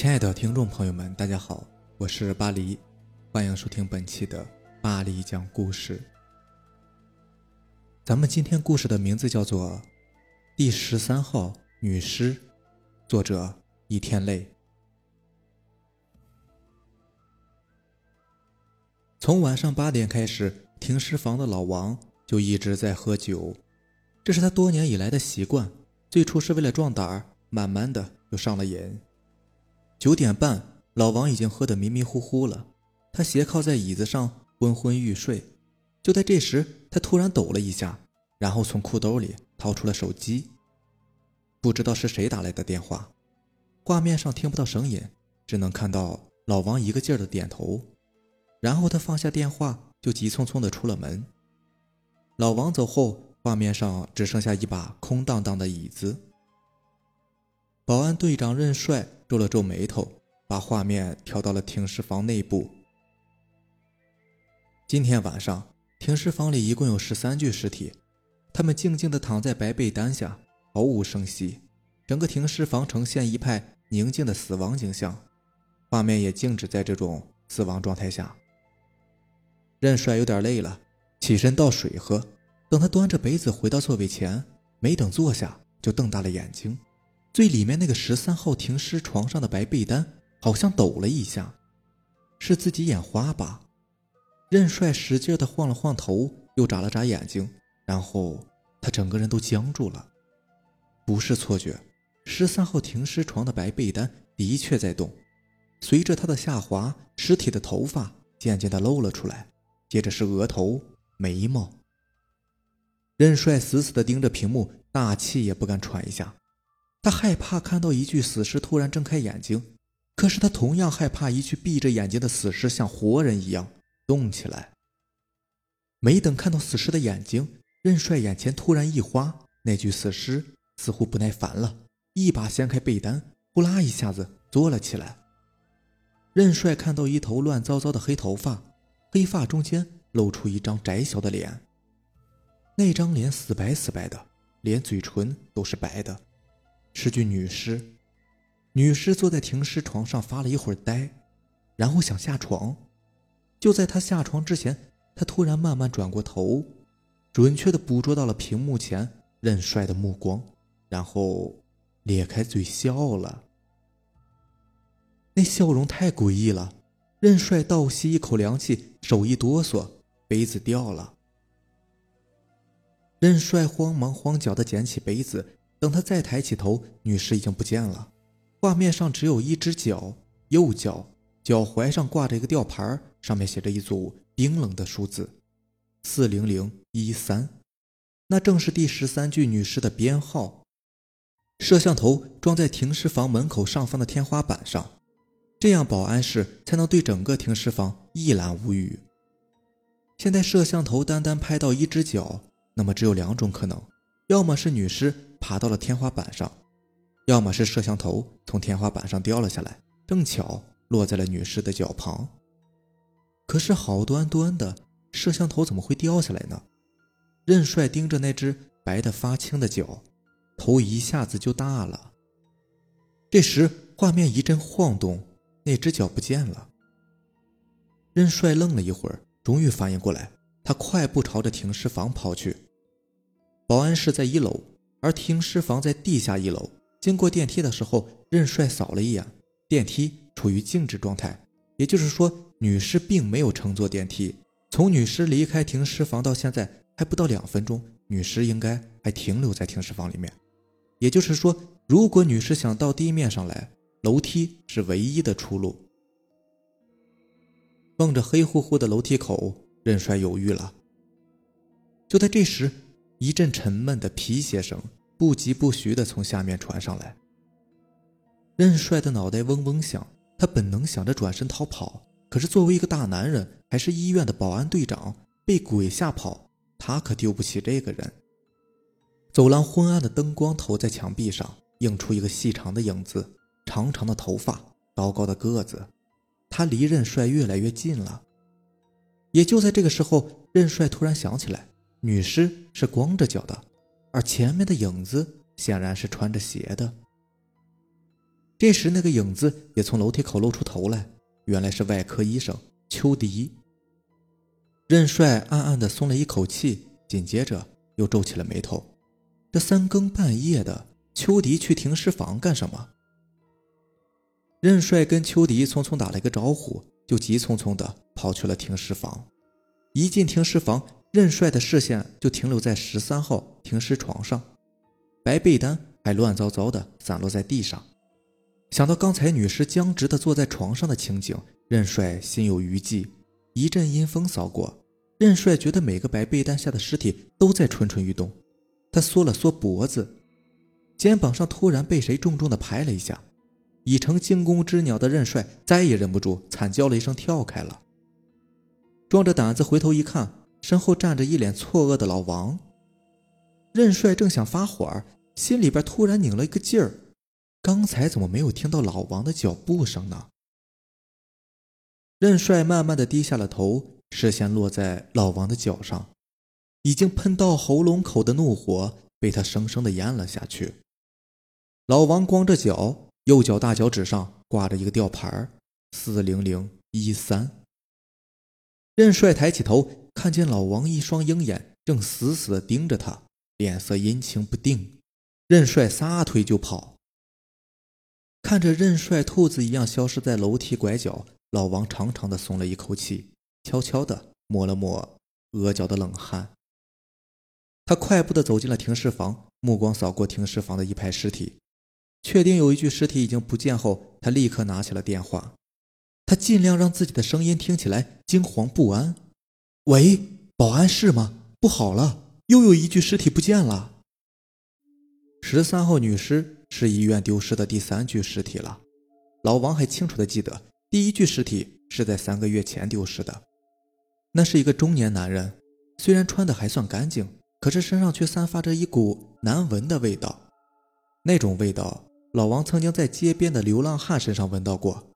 亲爱的听众朋友们，大家好，我是巴黎，欢迎收听本期的巴黎讲故事。咱们今天故事的名字叫做《第十三号女尸》，作者一天泪。从晚上八点开始，停尸房的老王就一直在喝酒，这是他多年以来的习惯。最初是为了壮胆儿，慢慢的又上了瘾。九点半，老王已经喝得迷迷糊糊了，他斜靠在椅子上昏昏欲睡。就在这时，他突然抖了一下，然后从裤兜里掏出了手机。不知道是谁打来的电话，画面上听不到声音，只能看到老王一个劲儿的点头。然后他放下电话，就急匆匆的出了门。老王走后，画面上只剩下一把空荡荡的椅子。保安队长任帅皱了皱眉头，把画面调到了停尸房内部。今天晚上，停尸房里一共有十三具尸体，他们静静地躺在白被单下，毫无声息。整个停尸房呈现一派宁静的死亡景象，画面也静止在这种死亡状态下。任帅有点累了，起身倒水喝。等他端着杯子回到座位前，没等坐下，就瞪大了眼睛。最里面那个十三号停尸床上的白被单好像抖了一下，是自己眼花吧？任帅使劲的晃了晃头，又眨了眨眼睛，然后他整个人都僵住了。不是错觉，十三号停尸床的白被单的确在动。随着他的下滑，尸体的头发渐渐的露了出来，接着是额头、眉毛。任帅死死的盯着屏幕，大气也不敢喘一下。他害怕看到一具死尸突然睁开眼睛，可是他同样害怕一具闭着眼睛的死尸像活人一样动起来。没等看到死尸的眼睛，任帅眼前突然一花，那具死尸似乎不耐烦了，一把掀开被单，呼啦一下子坐了起来。任帅看到一头乱糟糟的黑头发，黑发中间露出一张窄小的脸，那张脸死白死白的，连嘴唇都是白的。是具女尸，女尸坐在停尸床上发了一会儿呆，然后想下床。就在她下床之前，她突然慢慢转过头，准确的捕捉到了屏幕前任帅的目光，然后咧开嘴笑了。那笑容太诡异了，任帅倒吸一口凉气，手一哆嗦，杯子掉了。任帅慌忙慌脚的捡起杯子。等他再抬起头，女尸已经不见了。画面上只有一只脚，右脚脚踝上挂着一个吊牌，上面写着一组冰冷的数字：四零零一三。那正是第十三具女尸的编号。摄像头装在停尸房门口上方的天花板上，这样保安室才能对整个停尸房一览无余。现在摄像头单单拍到一只脚，那么只有两种可能：要么是女尸。爬到了天花板上，要么是摄像头从天花板上掉了下来，正巧落在了女尸的脚旁。可是好端端的摄像头怎么会掉下来呢？任帅盯着那只白的发青的脚，头一下子就大了。这时画面一阵晃动，那只脚不见了。任帅愣了一会儿，终于反应过来，他快步朝着停尸房跑去。保安室在一楼。而停尸房在地下一楼。经过电梯的时候，任帅扫了一眼，电梯处于静止状态，也就是说，女尸并没有乘坐电梯。从女尸离开停尸房到现在还不到两分钟，女尸应该还停留在停尸房里面。也就是说，如果女尸想到地面上来，楼梯是唯一的出路。望着黑乎乎的楼梯口，任帅犹豫了。就在这时。一阵沉闷的皮鞋声不疾不徐地从下面传上来。任帅的脑袋嗡嗡响，他本能想着转身逃跑，可是作为一个大男人，还是医院的保安队长，被鬼吓跑，他可丢不起这个人。走廊昏暗的灯光投在墙壁上，映出一个细长的影子，长长的头发，高高的个子，他离任帅越来越近了。也就在这个时候，任帅突然想起来。女尸是光着脚的，而前面的影子显然是穿着鞋的。这时，那个影子也从楼梯口露出头来，原来是外科医生邱迪。任帅暗暗地松了一口气，紧接着又皱起了眉头。这三更半夜的，邱迪去停尸房干什么？任帅跟邱迪匆匆打了一个招呼，就急匆匆地跑去了停尸房。一进停尸房，任帅的视线就停留在十三号停尸床上，白被单还乱糟糟的散落在地上。想到刚才女尸僵直的坐在床上的情景，任帅心有余悸。一阵阴风扫过，任帅觉得每个白被单下的尸体都在蠢蠢欲动。他缩了缩脖子，肩膀上突然被谁重重地拍了一下。已成惊弓之鸟的任帅再也忍不住，惨叫了一声，跳开了。壮着胆子回头一看，身后站着一脸错愕的老王。任帅正想发火，心里边突然拧了一个劲儿。刚才怎么没有听到老王的脚步声呢？任帅慢慢的低下了头，视线落在老王的脚上，已经喷到喉咙口的怒火被他生生的咽了下去。老王光着脚，右脚大脚趾上挂着一个吊牌四零零一三。任帅抬起头，看见老王一双鹰眼正死死的盯着他，脸色阴晴不定。任帅撒腿就跑。看着任帅兔子一样消失在楼梯拐角，老王长长的松了一口气，悄悄的抹了抹额角的冷汗。他快步的走进了停尸房，目光扫过停尸房的一排尸体，确定有一具尸体已经不见后，他立刻拿起了电话。他尽量让自己的声音听起来惊惶不安。“喂，保安室吗？不好了，又有一具尸体不见了。”十三号女尸。是医院丢失的第三具尸体了。老王还清楚的记得，第一具尸体是在三个月前丢失的。那是一个中年男人，虽然穿的还算干净，可是身上却散发着一股难闻的味道。那种味道，老王曾经在街边的流浪汉身上闻到过。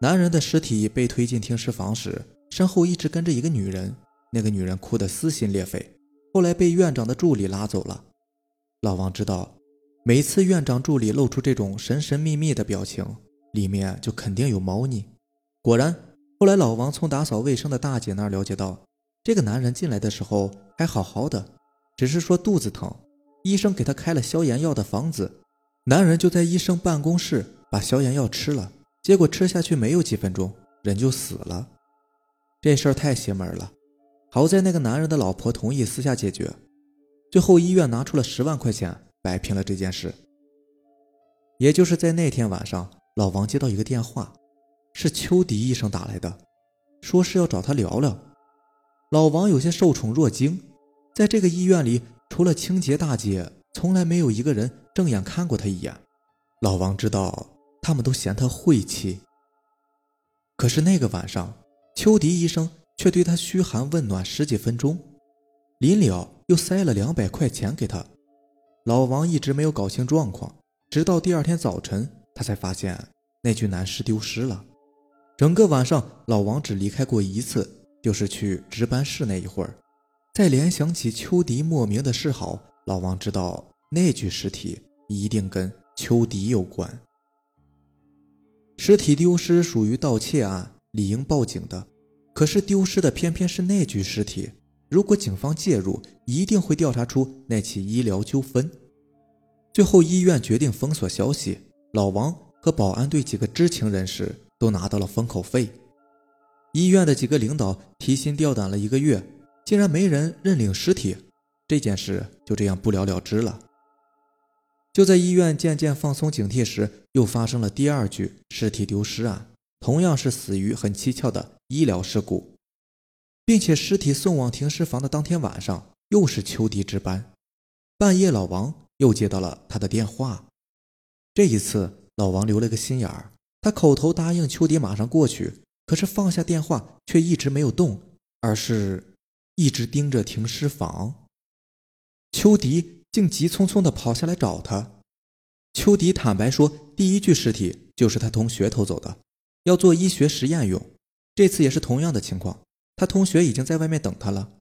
男人的尸体被推进停尸房时，身后一直跟着一个女人，那个女人哭得撕心裂肺，后来被院长的助理拉走了。老王知道。每次院长助理露出这种神神秘秘的表情，里面就肯定有猫腻。果然，后来老王从打扫卫生的大姐那儿了解到，这个男人进来的时候还好好的，只是说肚子疼，医生给他开了消炎药的方子，男人就在医生办公室把消炎药吃了，结果吃下去没有几分钟，人就死了。这事儿太邪门了，好在那个男人的老婆同意私下解决，最后医院拿出了十万块钱。摆平了这件事。也就是在那天晚上，老王接到一个电话，是邱迪医生打来的，说是要找他聊聊。老王有些受宠若惊，在这个医院里，除了清洁大姐，从来没有一个人正眼看过他一眼。老王知道他们都嫌他晦气。可是那个晚上，邱迪医生却对他嘘寒问暖十几分钟，临了又塞了两百块钱给他。老王一直没有搞清状况，直到第二天早晨，他才发现那具男尸丢失了。整个晚上，老王只离开过一次，就是去值班室那一会儿。再联想起秋迪莫名的示好，老王知道那具尸体一定跟秋迪有关。尸体丢失属于盗窃案，理应报警的，可是丢失的偏偏是那具尸体。如果警方介入，一定会调查出那起医疗纠纷。最后，医院决定封锁消息。老王和保安队几个知情人士都拿到了封口费。医院的几个领导提心吊胆了一个月，竟然没人认领尸体，这件事就这样不了了之了。就在医院渐渐放松警惕时，又发生了第二具尸体丢失案，同样是死于很蹊跷的医疗事故。并且尸体送往停尸房的当天晚上，又是秋迪值班。半夜，老王又接到了他的电话。这一次，老王留了个心眼儿，他口头答应秋迪马上过去，可是放下电话却一直没有动，而是一直盯着停尸房。秋迪竟急匆匆地跑下来找他。秋迪坦白说，第一具尸体就是他同学偷走的，要做医学实验用。这次也是同样的情况。他同学已经在外面等他了，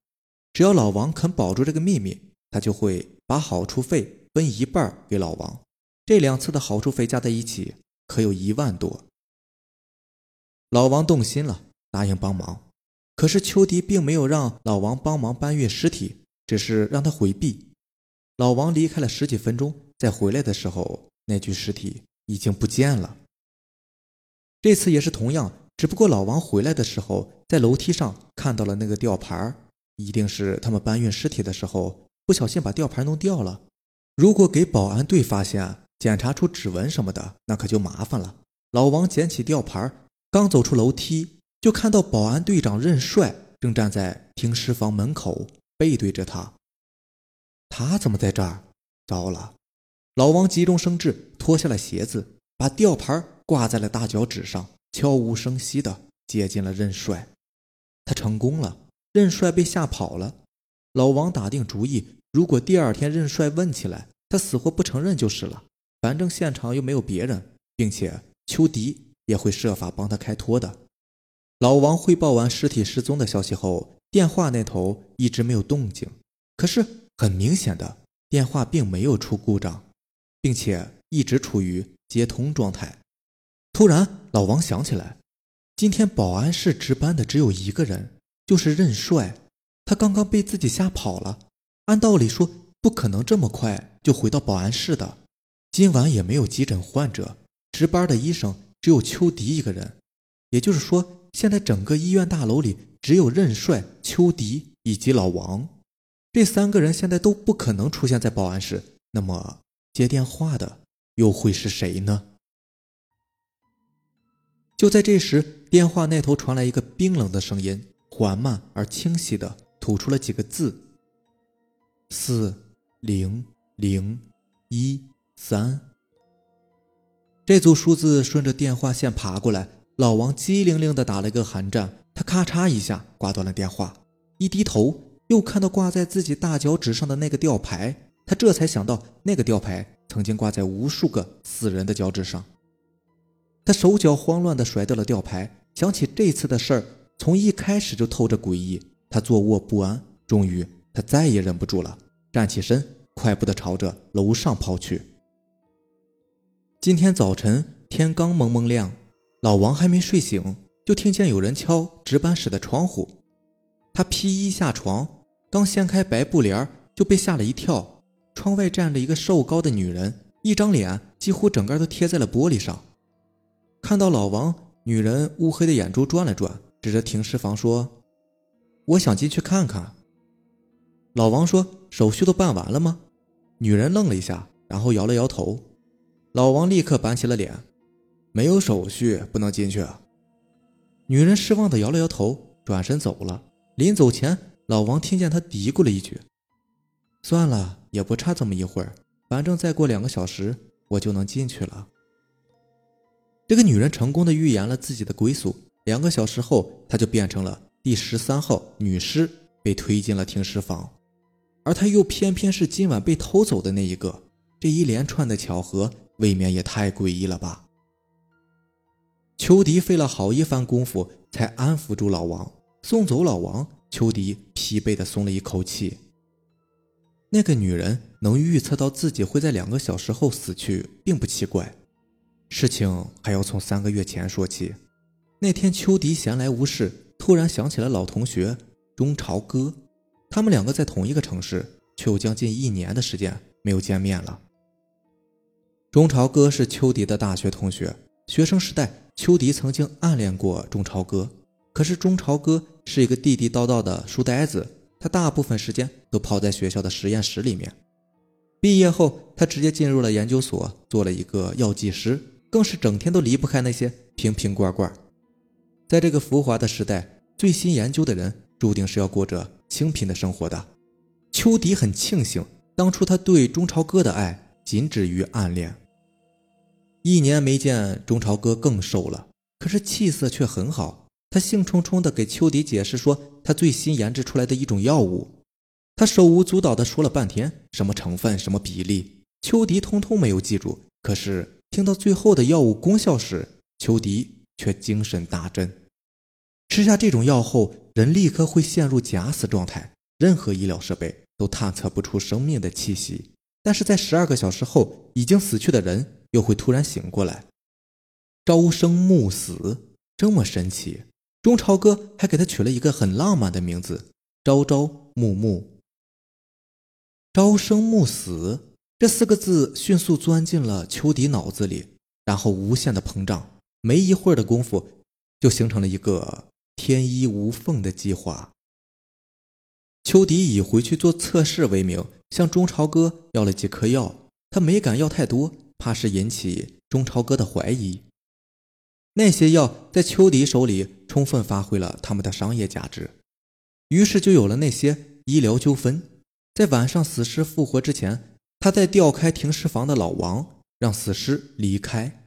只要老王肯保住这个秘密，他就会把好处费分一半给老王。这两次的好处费加在一起可有一万多。老王动心了，答应帮忙。可是秋迪并没有让老王帮忙搬运尸体，只是让他回避。老王离开了十几分钟，再回来的时候，那具尸体已经不见了。这次也是同样，只不过老王回来的时候，在楼梯上看到了那个吊牌，一定是他们搬运尸体的时候不小心把吊牌弄掉了。如果给保安队发现，检查出指纹什么的，那可就麻烦了。老王捡起吊牌，刚走出楼梯，就看到保安队长任帅正站在停尸房门口，背对着他。他怎么在这儿？糟了！老王急中生智，脱下了鞋子，把吊牌挂在了大脚趾上，悄无声息地接近了任帅。他成功了，任帅被吓跑了。老王打定主意，如果第二天任帅问起来，他死活不承认就是了。反正现场又没有别人，并且邱迪也会设法帮他开脱的。老王汇报完尸体失踪的消息后，电话那头一直没有动静。可是很明显的，电话并没有出故障，并且一直处于接通状态。突然，老王想起来，今天保安室值班的只有一个人，就是任帅。他刚刚被自己吓跑了，按道理说不可能这么快就回到保安室的。今晚也没有急诊患者，值班的医生只有邱迪一个人，也就是说，现在整个医院大楼里只有任帅、邱迪以及老王，这三个人现在都不可能出现在保安室。那么接电话的又会是谁呢？就在这时，电话那头传来一个冰冷的声音，缓慢而清晰的吐出了几个字：“四零零一。”三，这组数字顺着电话线爬过来，老王机灵灵的打了一个寒战，他咔嚓一下挂断了电话，一低头又看到挂在自己大脚趾上的那个吊牌，他这才想到那个吊牌曾经挂在无数个死人的脚趾上，他手脚慌乱的甩掉了吊牌，想起这次的事儿从一开始就透着诡异，他坐卧不安，终于他再也忍不住了，站起身，快步的朝着楼上跑去。今天早晨天刚蒙蒙亮，老王还没睡醒，就听见有人敲值班室的窗户。他披衣下床，刚掀开白布帘就被吓了一跳。窗外站着一个瘦高的女人，一张脸几乎整个都贴在了玻璃上。看到老王，女人乌黑的眼珠转了转，指着停尸房说：“我想进去看看。”老王说：“手续都办完了吗？”女人愣了一下，然后摇了摇头。老王立刻板起了脸，没有手续不能进去。女人失望的摇了摇头，转身走了。临走前，老王听见他嘀咕了一句：“算了，也不差这么一会儿，反正再过两个小时我就能进去了。”这个女人成功的预言了自己的归宿。两个小时后，她就变成了第十三号女尸，被推进了停尸房，而她又偏偏是今晚被偷走的那一个。这一连串的巧合。未免也太诡异了吧！秋迪费了好一番功夫才安抚住老王，送走老王，秋迪疲惫的松了一口气。那个女人能预测到自己会在两个小时后死去，并不奇怪。事情还要从三个月前说起。那天秋迪闲来无事，突然想起了老同学钟朝歌，他们两个在同一个城市，却有将近一年的时间没有见面了。钟朝歌是秋迪的大学同学，学生时代，秋迪曾经暗恋过钟朝歌。可是中朝哥是一个地地道道的书呆子，他大部分时间都泡在学校的实验室里面。毕业后，他直接进入了研究所，做了一个药剂师，更是整天都离不开那些瓶瓶罐罐。在这个浮华的时代，最新研究的人注定是要过着清贫的生活的。秋迪很庆幸，当初他对中朝哥的爱仅止于暗恋。一年没见，中朝哥更瘦了，可是气色却很好。他兴冲冲地给秋迪解释说，他最新研制出来的一种药物。他手舞足蹈地说了半天，什么成分、什么比例，秋迪通通没有记住。可是听到最后的药物功效时，秋迪却精神大振。吃下这种药后，人立刻会陷入假死状态，任何医疗设备都探测不出生命的气息。但是在十二个小时后，已经死去的人又会突然醒过来。朝生暮死，这么神奇。中朝哥还给他取了一个很浪漫的名字——朝朝暮暮。朝生暮死这四个字迅速钻进了秋迪脑子里，然后无限的膨胀。没一会儿的功夫，就形成了一个天衣无缝的计划。秋迪以回去做测试为名，向中朝哥要了几颗药。他没敢要太多，怕是引起中朝哥的怀疑。那些药在秋迪手里充分发挥了他们的商业价值，于是就有了那些医疗纠纷。在晚上死尸复活之前，他在调开停尸房的老王让死尸离开。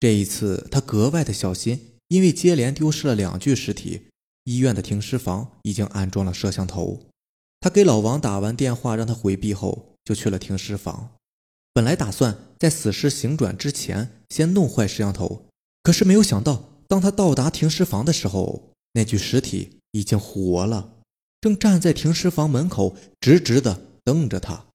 这一次他格外的小心，因为接连丢失了两具尸体。医院的停尸房已经安装了摄像头。他给老王打完电话，让他回避后，就去了停尸房。本来打算在死尸醒转之前先弄坏摄像头，可是没有想到，当他到达停尸房的时候，那具尸体已经活了。正站在停尸房门口，直直的瞪着他。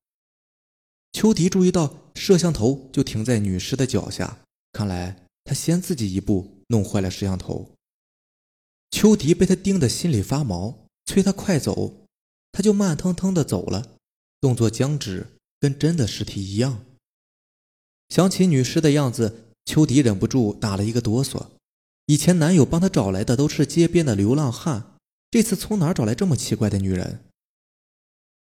秋迪注意到摄像头就停在女尸的脚下，看来他先自己一步弄坏了摄像头。秋迪被他盯得心里发毛，催他快走，他就慢腾腾的走了，动作僵直，跟真的尸体一样。想起女尸的样子，秋迪忍不住打了一个哆嗦。以前男友帮她找来的都是街边的流浪汉。这次从哪儿找来这么奇怪的女人？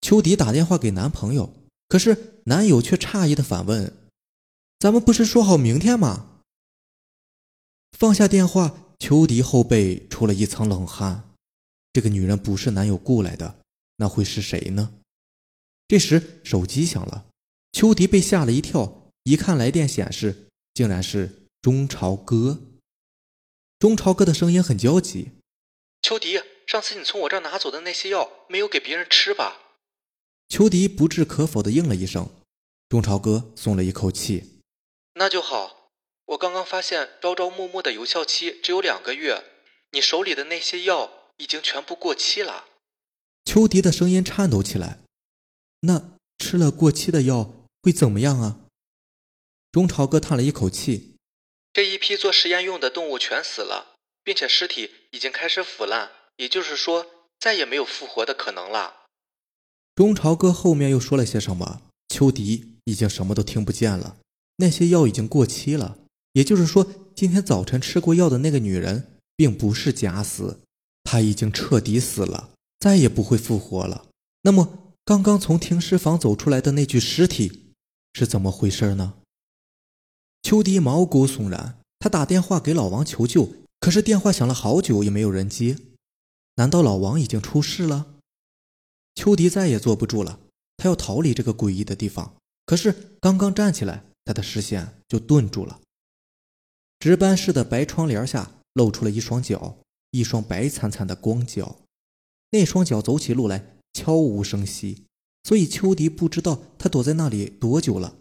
秋迪打电话给男朋友，可是男友却诧异的反问：“咱们不是说好明天吗？”放下电话，秋迪后背出了一层冷汗。这个女人不是男友雇来的，那会是谁呢？这时手机响了，秋迪被吓了一跳，一看来电显示，竟然是中朝哥。中朝哥的声音很焦急：“秋迪。”上次你从我这儿拿走的那些药，没有给别人吃吧？秋迪不置可否的应了一声。中朝哥松了一口气，那就好。我刚刚发现朝朝暮暮的有效期只有两个月，你手里的那些药已经全部过期了。秋迪的声音颤抖起来。那吃了过期的药会怎么样啊？中朝哥叹了一口气。这一批做实验用的动物全死了，并且尸体已经开始腐烂。也就是说，再也没有复活的可能了。中朝哥后面又说了些什么？秋迪已经什么都听不见了。那些药已经过期了，也就是说，今天早晨吃过药的那个女人并不是假死，她已经彻底死了，再也不会复活了。那么，刚刚从停尸房走出来的那具尸体是怎么回事呢？秋迪毛骨悚然，他打电话给老王求救，可是电话响了好久也没有人接。难道老王已经出事了？秋迪再也坐不住了，他要逃离这个诡异的地方。可是刚刚站起来，他的视线就顿住了。值班室的白窗帘下露出了一双脚，一双白惨惨的光脚。那双脚走起路来悄无声息，所以秋迪不知道他躲在那里多久了。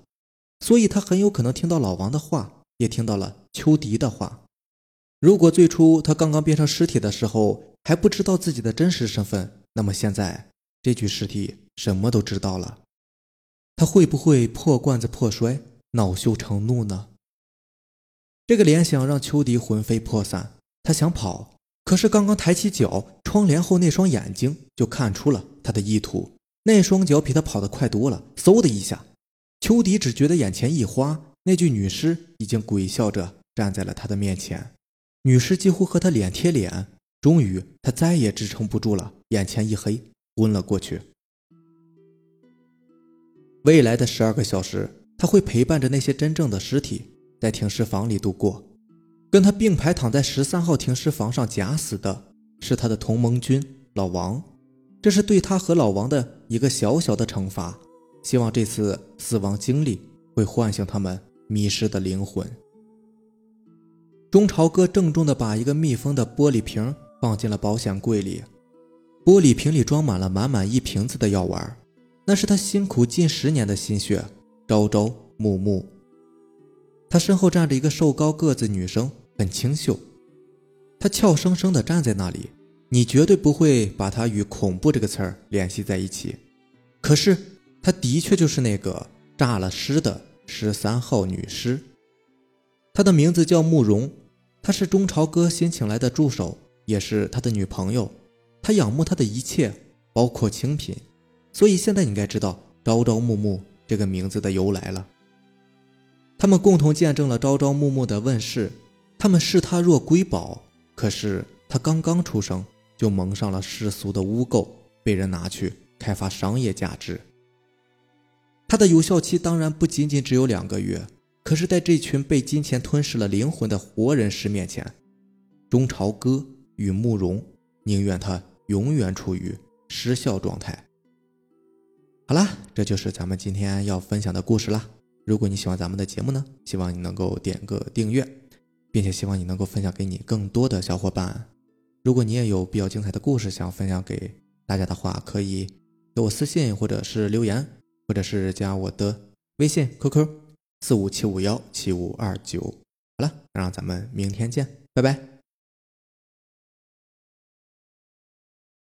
所以他很有可能听到老王的话，也听到了秋迪的话。如果最初他刚刚变成尸体的时候，还不知道自己的真实身份，那么现在这具尸体什么都知道了，他会不会破罐子破摔，恼羞成怒呢？这个联想让秋迪魂飞魄散，他想跑，可是刚刚抬起脚，窗帘后那双眼睛就看出了他的意图，那双脚比他跑得快多了，嗖的一下，秋迪只觉得眼前一花，那具女尸已经鬼笑着站在了他的面前，女尸几乎和他脸贴脸。终于，他再也支撑不住了，眼前一黑，昏了过去。未来的十二个小时，他会陪伴着那些真正的尸体，在停尸房里度过。跟他并排躺在十三号停尸房上假死的是他的同盟军老王，这是对他和老王的一个小小的惩罚。希望这次死亡经历会唤醒他们迷失的灵魂。中朝哥郑重地把一个密封的玻璃瓶。放进了保险柜里，玻璃瓶里装满了满满一瓶子的药丸，那是他辛苦近十年的心血。朝朝暮暮，他身后站着一个瘦高个子女生，很清秀。她俏生生地站在那里，你绝对不会把她与恐怖这个词儿联系在一起。可是她的确就是那个诈了尸的十三号女尸。她的名字叫慕容，她是中朝哥新请来的助手，也是他的女朋友。他仰慕她的一切，包括清贫。所以现在你应该知道“朝朝暮暮”这个名字的由来了。他们共同见证了朝朝暮暮的问世，他们视他若瑰宝。可是他刚刚出生，就蒙上了世俗的污垢，被人拿去开发商业价值。它的有效期当然不仅仅只有两个月，可是，在这群被金钱吞噬了灵魂的活人尸面前，中朝歌与慕容宁愿他永远处于失效状态。好啦，这就是咱们今天要分享的故事啦。如果你喜欢咱们的节目呢，希望你能够点个订阅，并且希望你能够分享给你更多的小伙伴。如果你也有比较精彩的故事想分享给大家的话，可以给我私信或者是留言。或者是加我的微信 QQ 四五七五幺七五二九。好了，那让咱们明天见，拜拜。